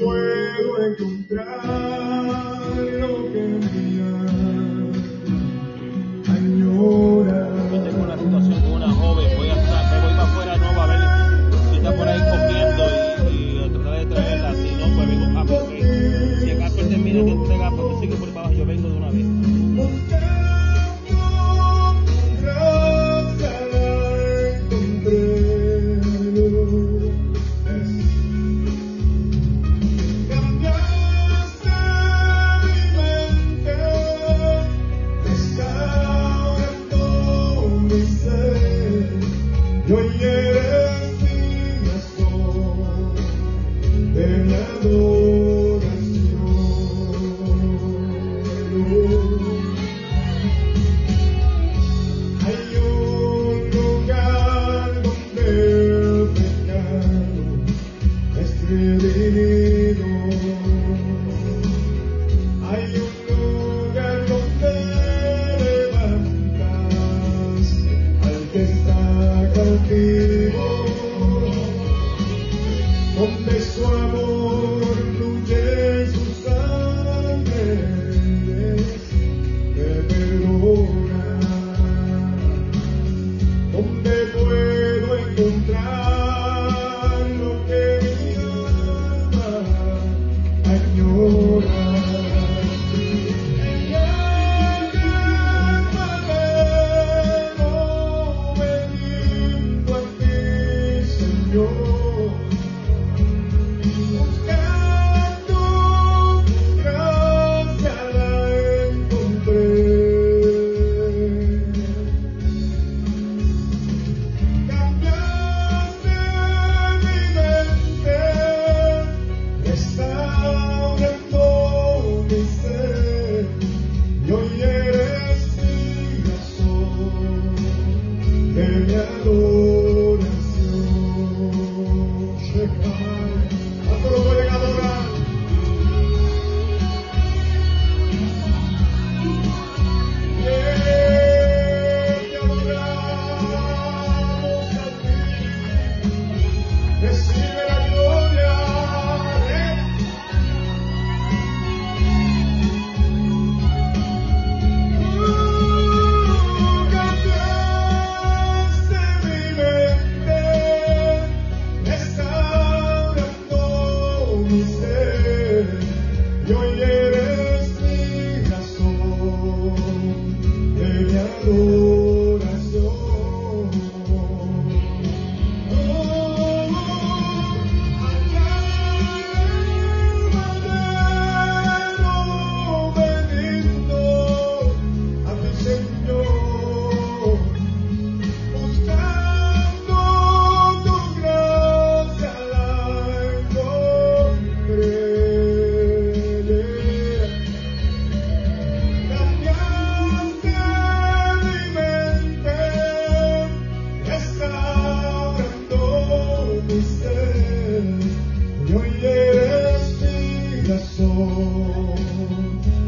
luego encontrar.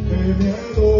Tengo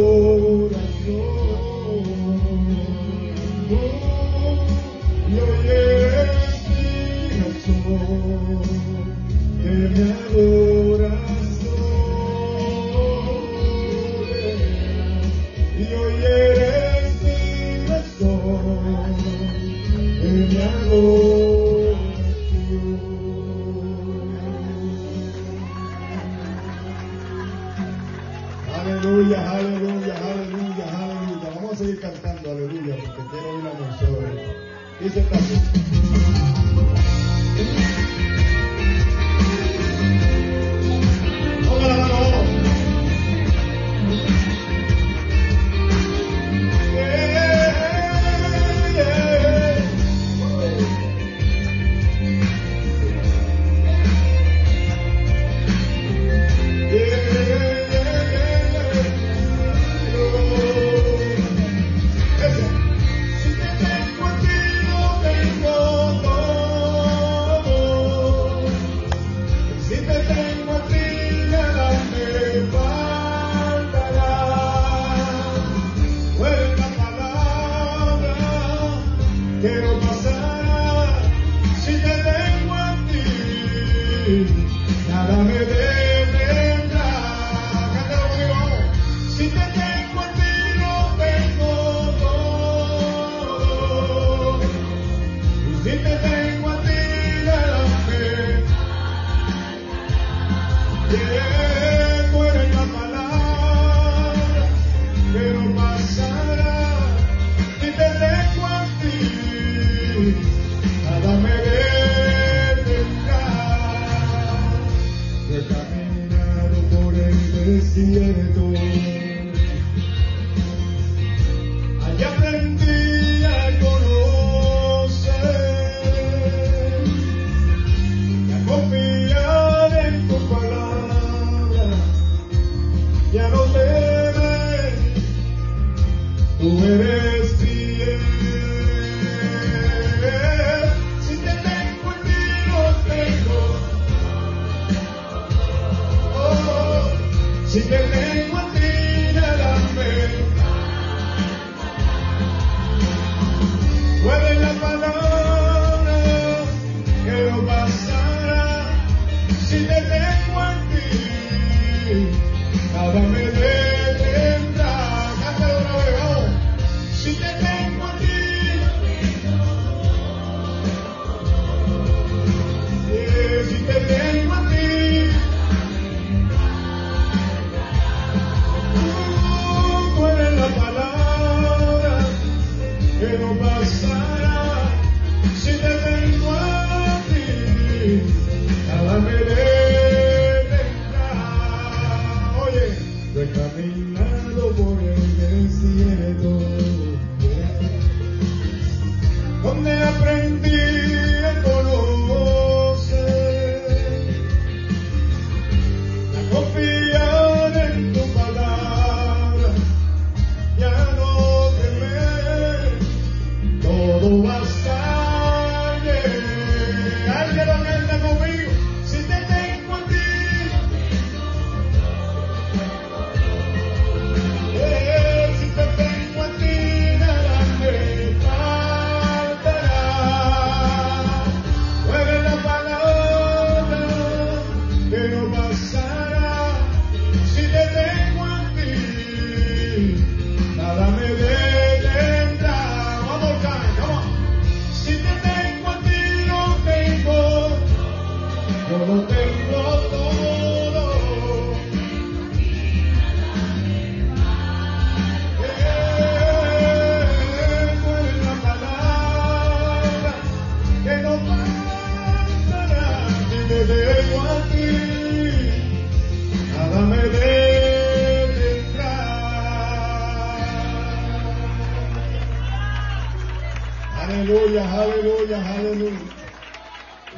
Aleluya, aleluya, aleluya.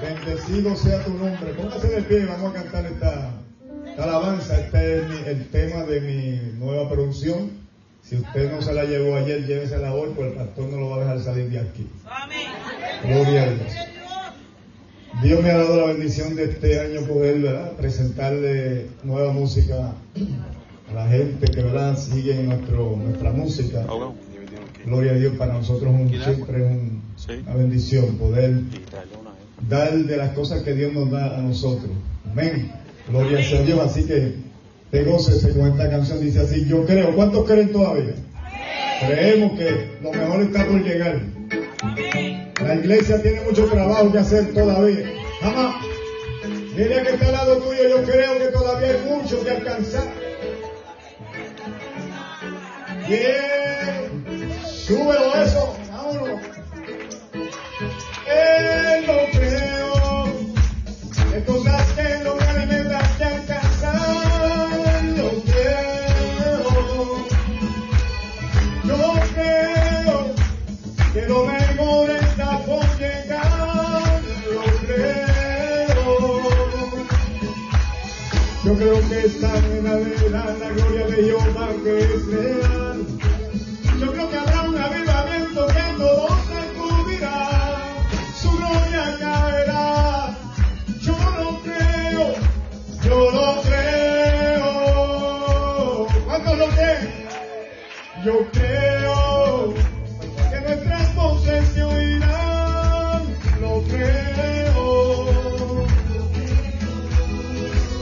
Bendecido sea tu nombre. Póngase de pie, vamos a cantar esta, esta alabanza. Este es mi- el tema de mi nueva producción. Si usted no se la llevó ayer, llévesela hoy, porque el pastor no lo va a dejar salir de aquí. Gloria a Dios. Dios me ha dado la bendición de este año poder ¿verdad? presentarle nueva música a la gente que ¿verdad? sigue nuestro, nuestra música. Gloria a Dios, para nosotros un, siempre es un- una bendición poder dar de las cosas que Dios nos da a nosotros. Amén. Gloria a Dios. Así que te gócese con esta canción. Dice así, yo creo. ¿Cuántos creen todavía? Creemos que lo mejor está por llegar. La iglesia tiene mucho trabajo que hacer todavía. Jamás. Dile que está al lado tuyo, yo creo que todavía hay mucho que alcanzar. Bien. Súbelo eso. Vámonos. Él lo creo. Hay cosas que no me alimentan que alcanzar. Lo creo. Yo creo que lo mejor está por llegar. Lo creo. Yo creo que está en la verdad la gloria de Jehová que es real. Yo creo que nuestras voces se oirán. Lo creo.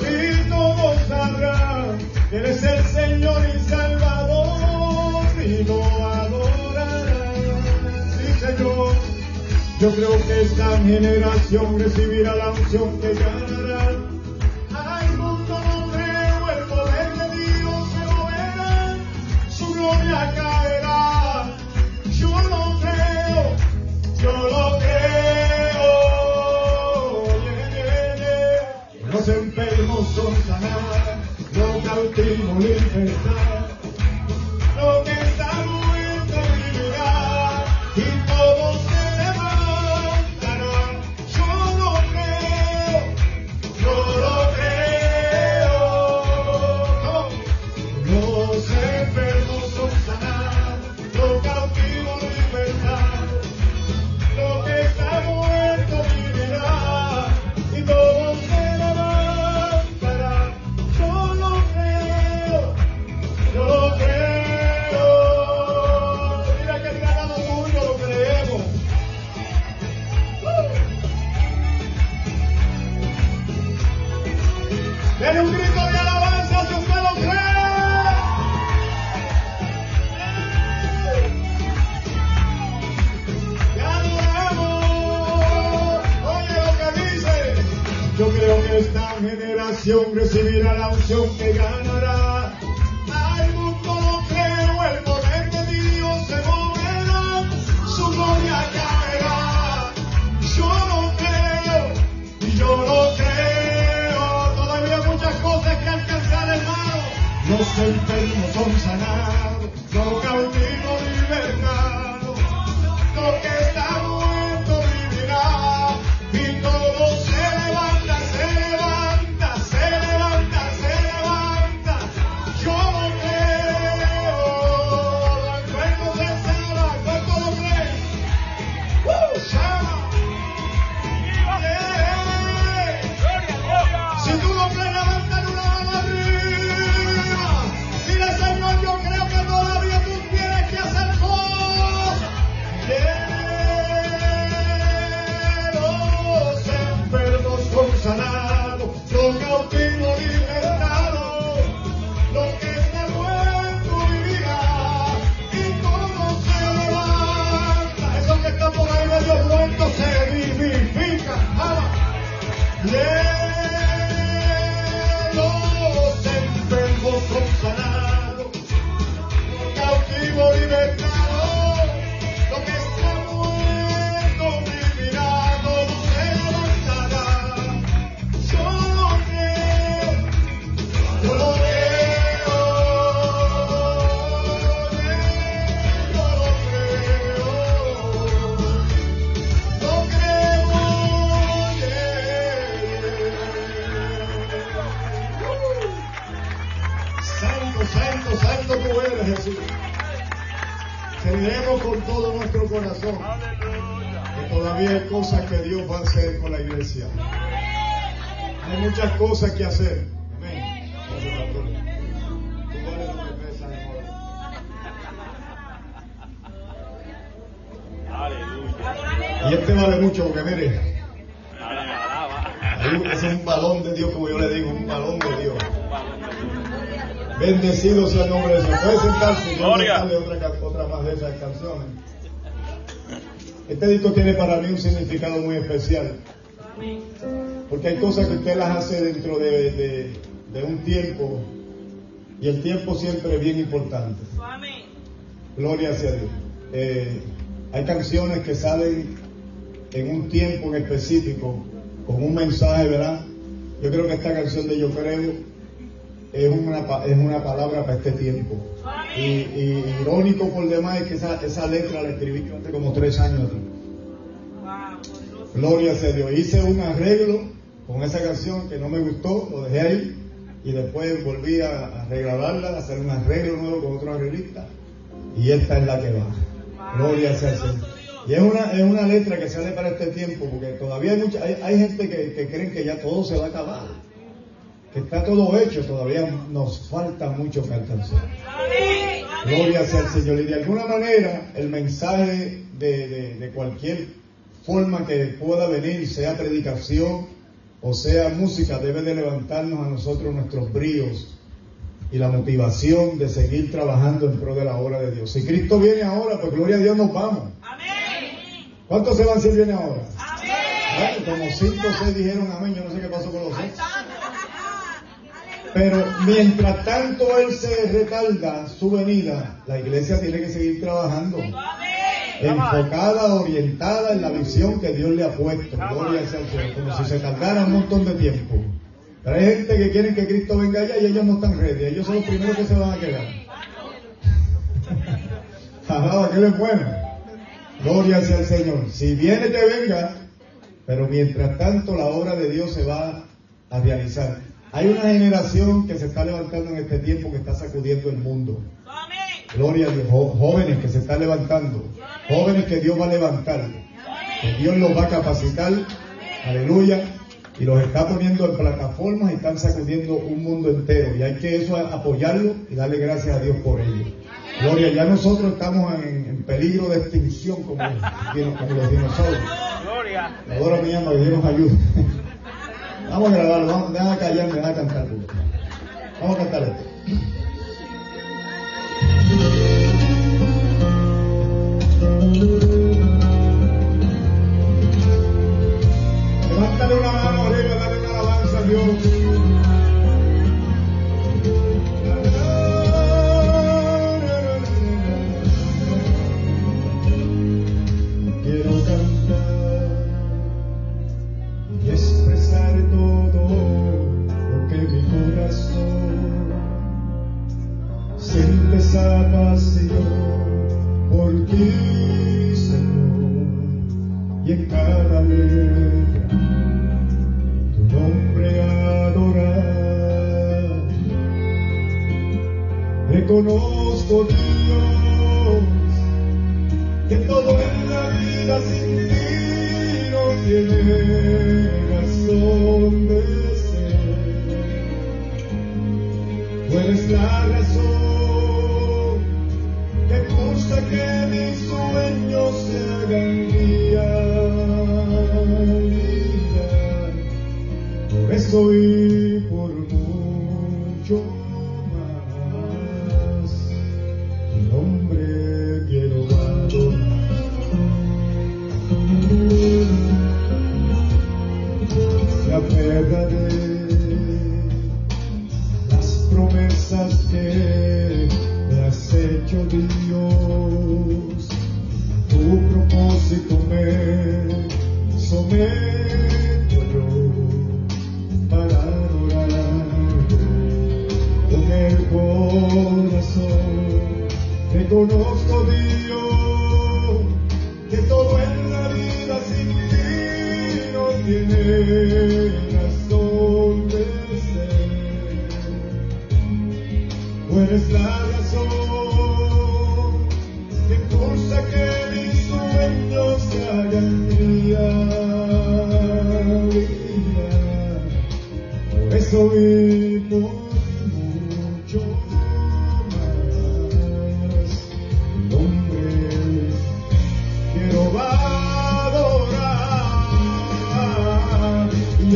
Y todos sabrán que Él es el Señor y Salvador y lo adorarán. Sí, Señor. Yo creo que esta generación recibirá la unción que ganará. Enfermos son sanados, los cautivos libertad, esta generación recibirá la unción que ganará. Al mundo creo, el poder de Dios se moverá. Su gloria caerá. Yo lo creo y yo lo creo. Todavía muchas cosas que alcanzar, hermano. Los enfermos son sanados, Santo, santo, tú eres Jesús. Creemos con todo nuestro corazón que todavía hay cosas que Dios va a hacer con la iglesia. Hay muchas cosas que hacer. Amén. Y este vale mucho porque mire, es un balón de Dios, como yo le digo, un balón de Dios. Bendecido sea el nombre de Dios. Puede sentarse y otra, más de esas canciones. Este disco tiene para mí un significado muy especial. Porque hay cosas que usted las hace dentro de, de- de un tiempo y el tiempo siempre es bien importante. Gloria sea Dios. Eh, hay canciones que salen en un tiempo en específico con un mensaje, ¿verdad? Yo creo que esta canción de Yo Creo es una, es una palabra para este tiempo. Y, y irónico por demás es que esa, esa letra la escribí hace como tres años. Gloria sea Dios. Hice un arreglo con esa canción que no me gustó, lo dejé ahí y después volví a, a regrabarla, a hacer un arreglo nuevo con otro arreglista y esta es la que va. Gloria sea el Señor. Y es una, es una letra que sale para este tiempo porque todavía hay, mucha, hay, hay gente que, que creen que ya todo se va a acabar, que está todo hecho, todavía nos falta mucho que alcanzar. Gloria sea el Señor. Y de alguna manera el mensaje de, de- de cualquier forma que pueda venir, sea predicación o sea música, debe de levantarnos a nosotros nuestros bríos y la motivación de seguir trabajando en pro de la obra de Dios. Si Cristo viene ahora, pues gloria a Dios nos vamos. ¿Cuántos se van si viene ahora? Como cinco o seis dijeron amén, yo no sé qué pasó con los otros. Pero mientras tanto Él se retarda su venida, la iglesia tiene que seguir trabajando. Enfocada, orientada en la visión que Dios le ha puesto. Gloria sea al Señor. Como si se tardara un montón de tiempo. Pero hay gente que quieren que Cristo venga allá y ellos no están ready. Ellos son los primeros que se van a quedar. Alaba que es bueno. Gloria sea el Señor. Si viene que venga, pero mientras tanto la obra de Dios se va a realizar. Hay una generación que se está levantando en este tiempo que está sacudiendo el mundo. Gloria a Dios. Jóvenes que se están levantando. Jóvenes que Dios va a levantar. Que Dios los va a capacitar. Aleluya. Y los está poniendo en plataformas y están sacudiendo un mundo entero. Y hay que eso apoyarlo y darle gracias a Dios por ello. Gloria, ya nosotros estamos en, peligro de extinción como, como los dinosaurios. Gloria. Ahora me llama, Dios nos ayude. Vamos a grabarlo, vamos, deja callar, deja cantar. Vamos a cantar esto. Levántale una empezaba, Señor, por ti, Señor, y en cada letra tu nombre adorar. Reconozco Dios, que todo en la vida sin ti no tiene razón de ser. Tú eres la razón hasta que mis sueños se hagan realidad. Por eso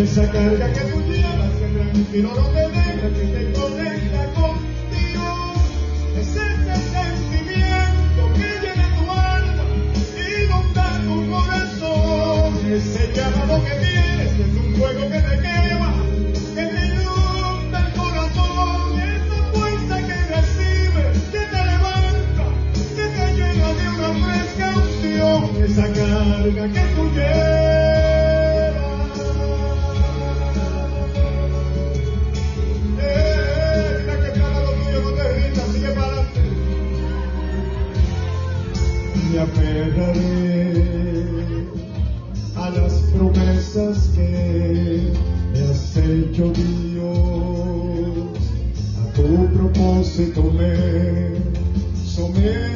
Esa carga que tú llevas que tranquilo no te deja, que te conecta con Dios. Es ese sentimiento que llena tu alma, y inunda tu corazón. Ese llamado que tienes es un fuego que te quema, que te inunda el corazón. Esa fuerza que recibes, que te levanta, que te llena de una fresca unción. Esa carga que tú llevas. aferraré a las promesas que me has hecho Dios, a tu propósito me someto.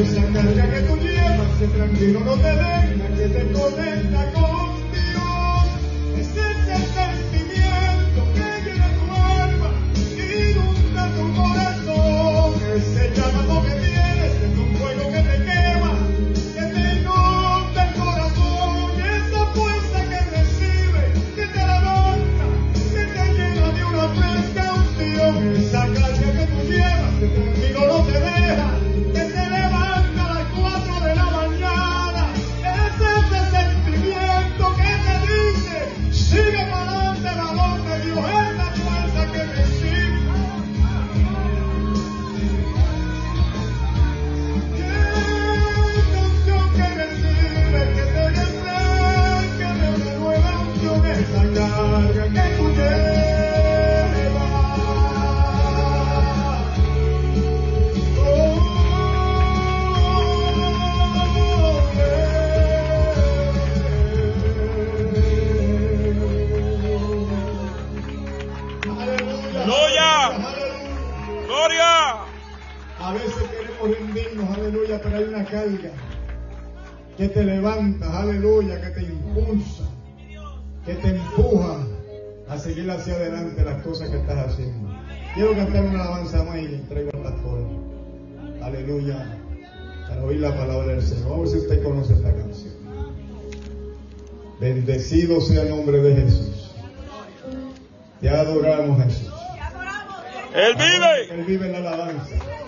Dios, Santa María, que tu guía, tranquilo no te dejes, que te conecta cosas que estás haciendo. Quiero cantar una alabanza más y le entrego al pastor. Aleluya. Para oír la palabra del Señor. Vamos a ver si usted conoce esta canción. Bendecido sea el nombre de Jesús. Te adoramos, Jesús. Él vive. Él vive en la alabanza.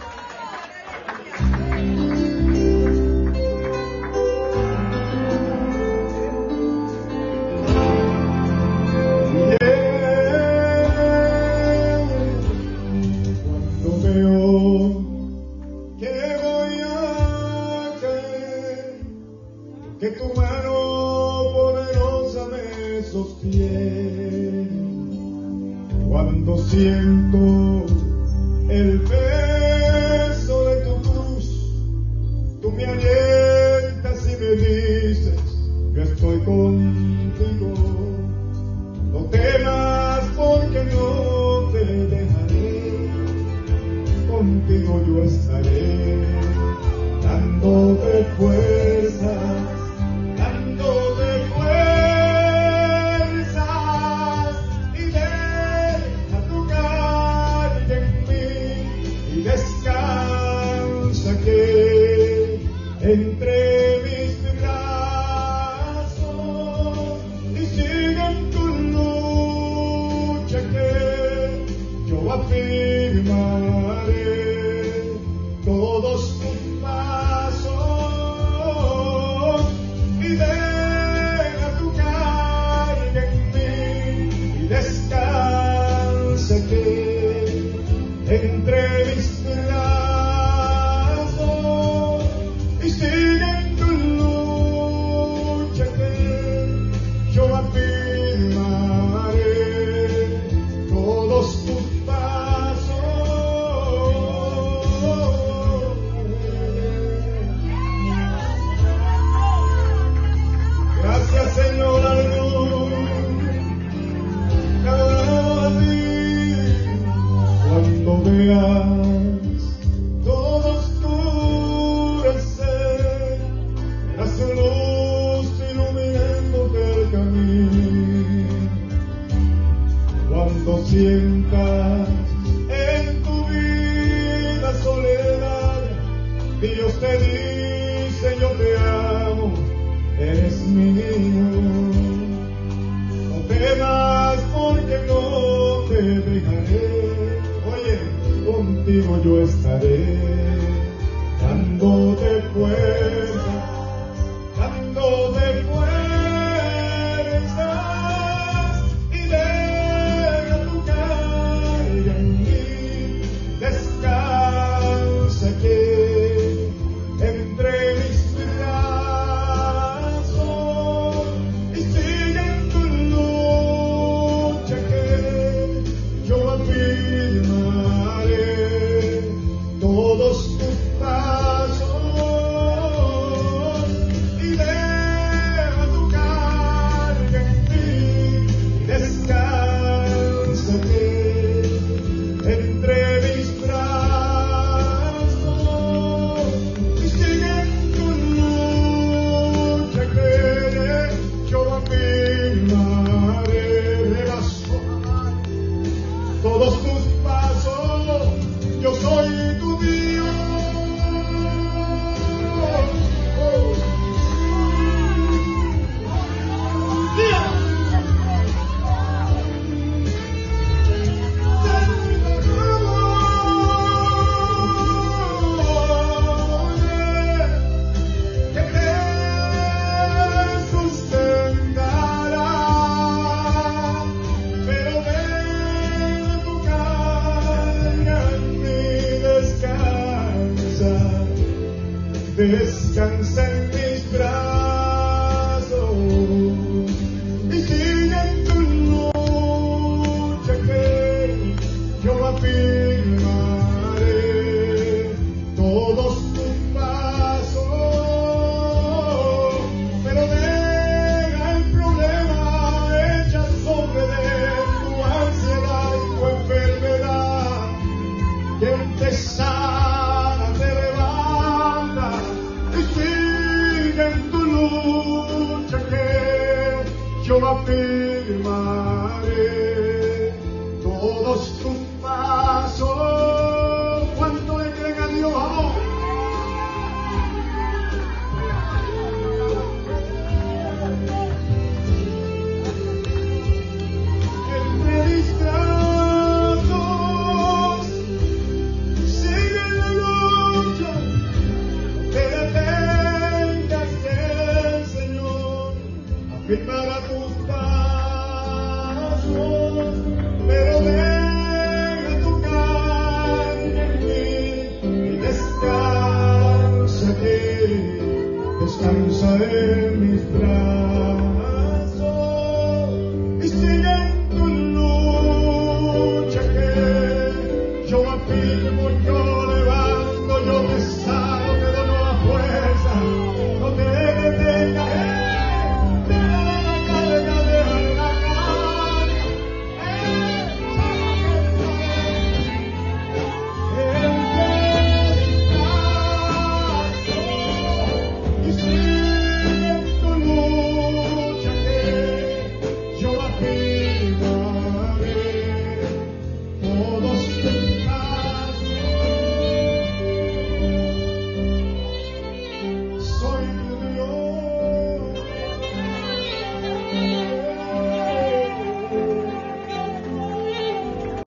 descansa en mis brazos.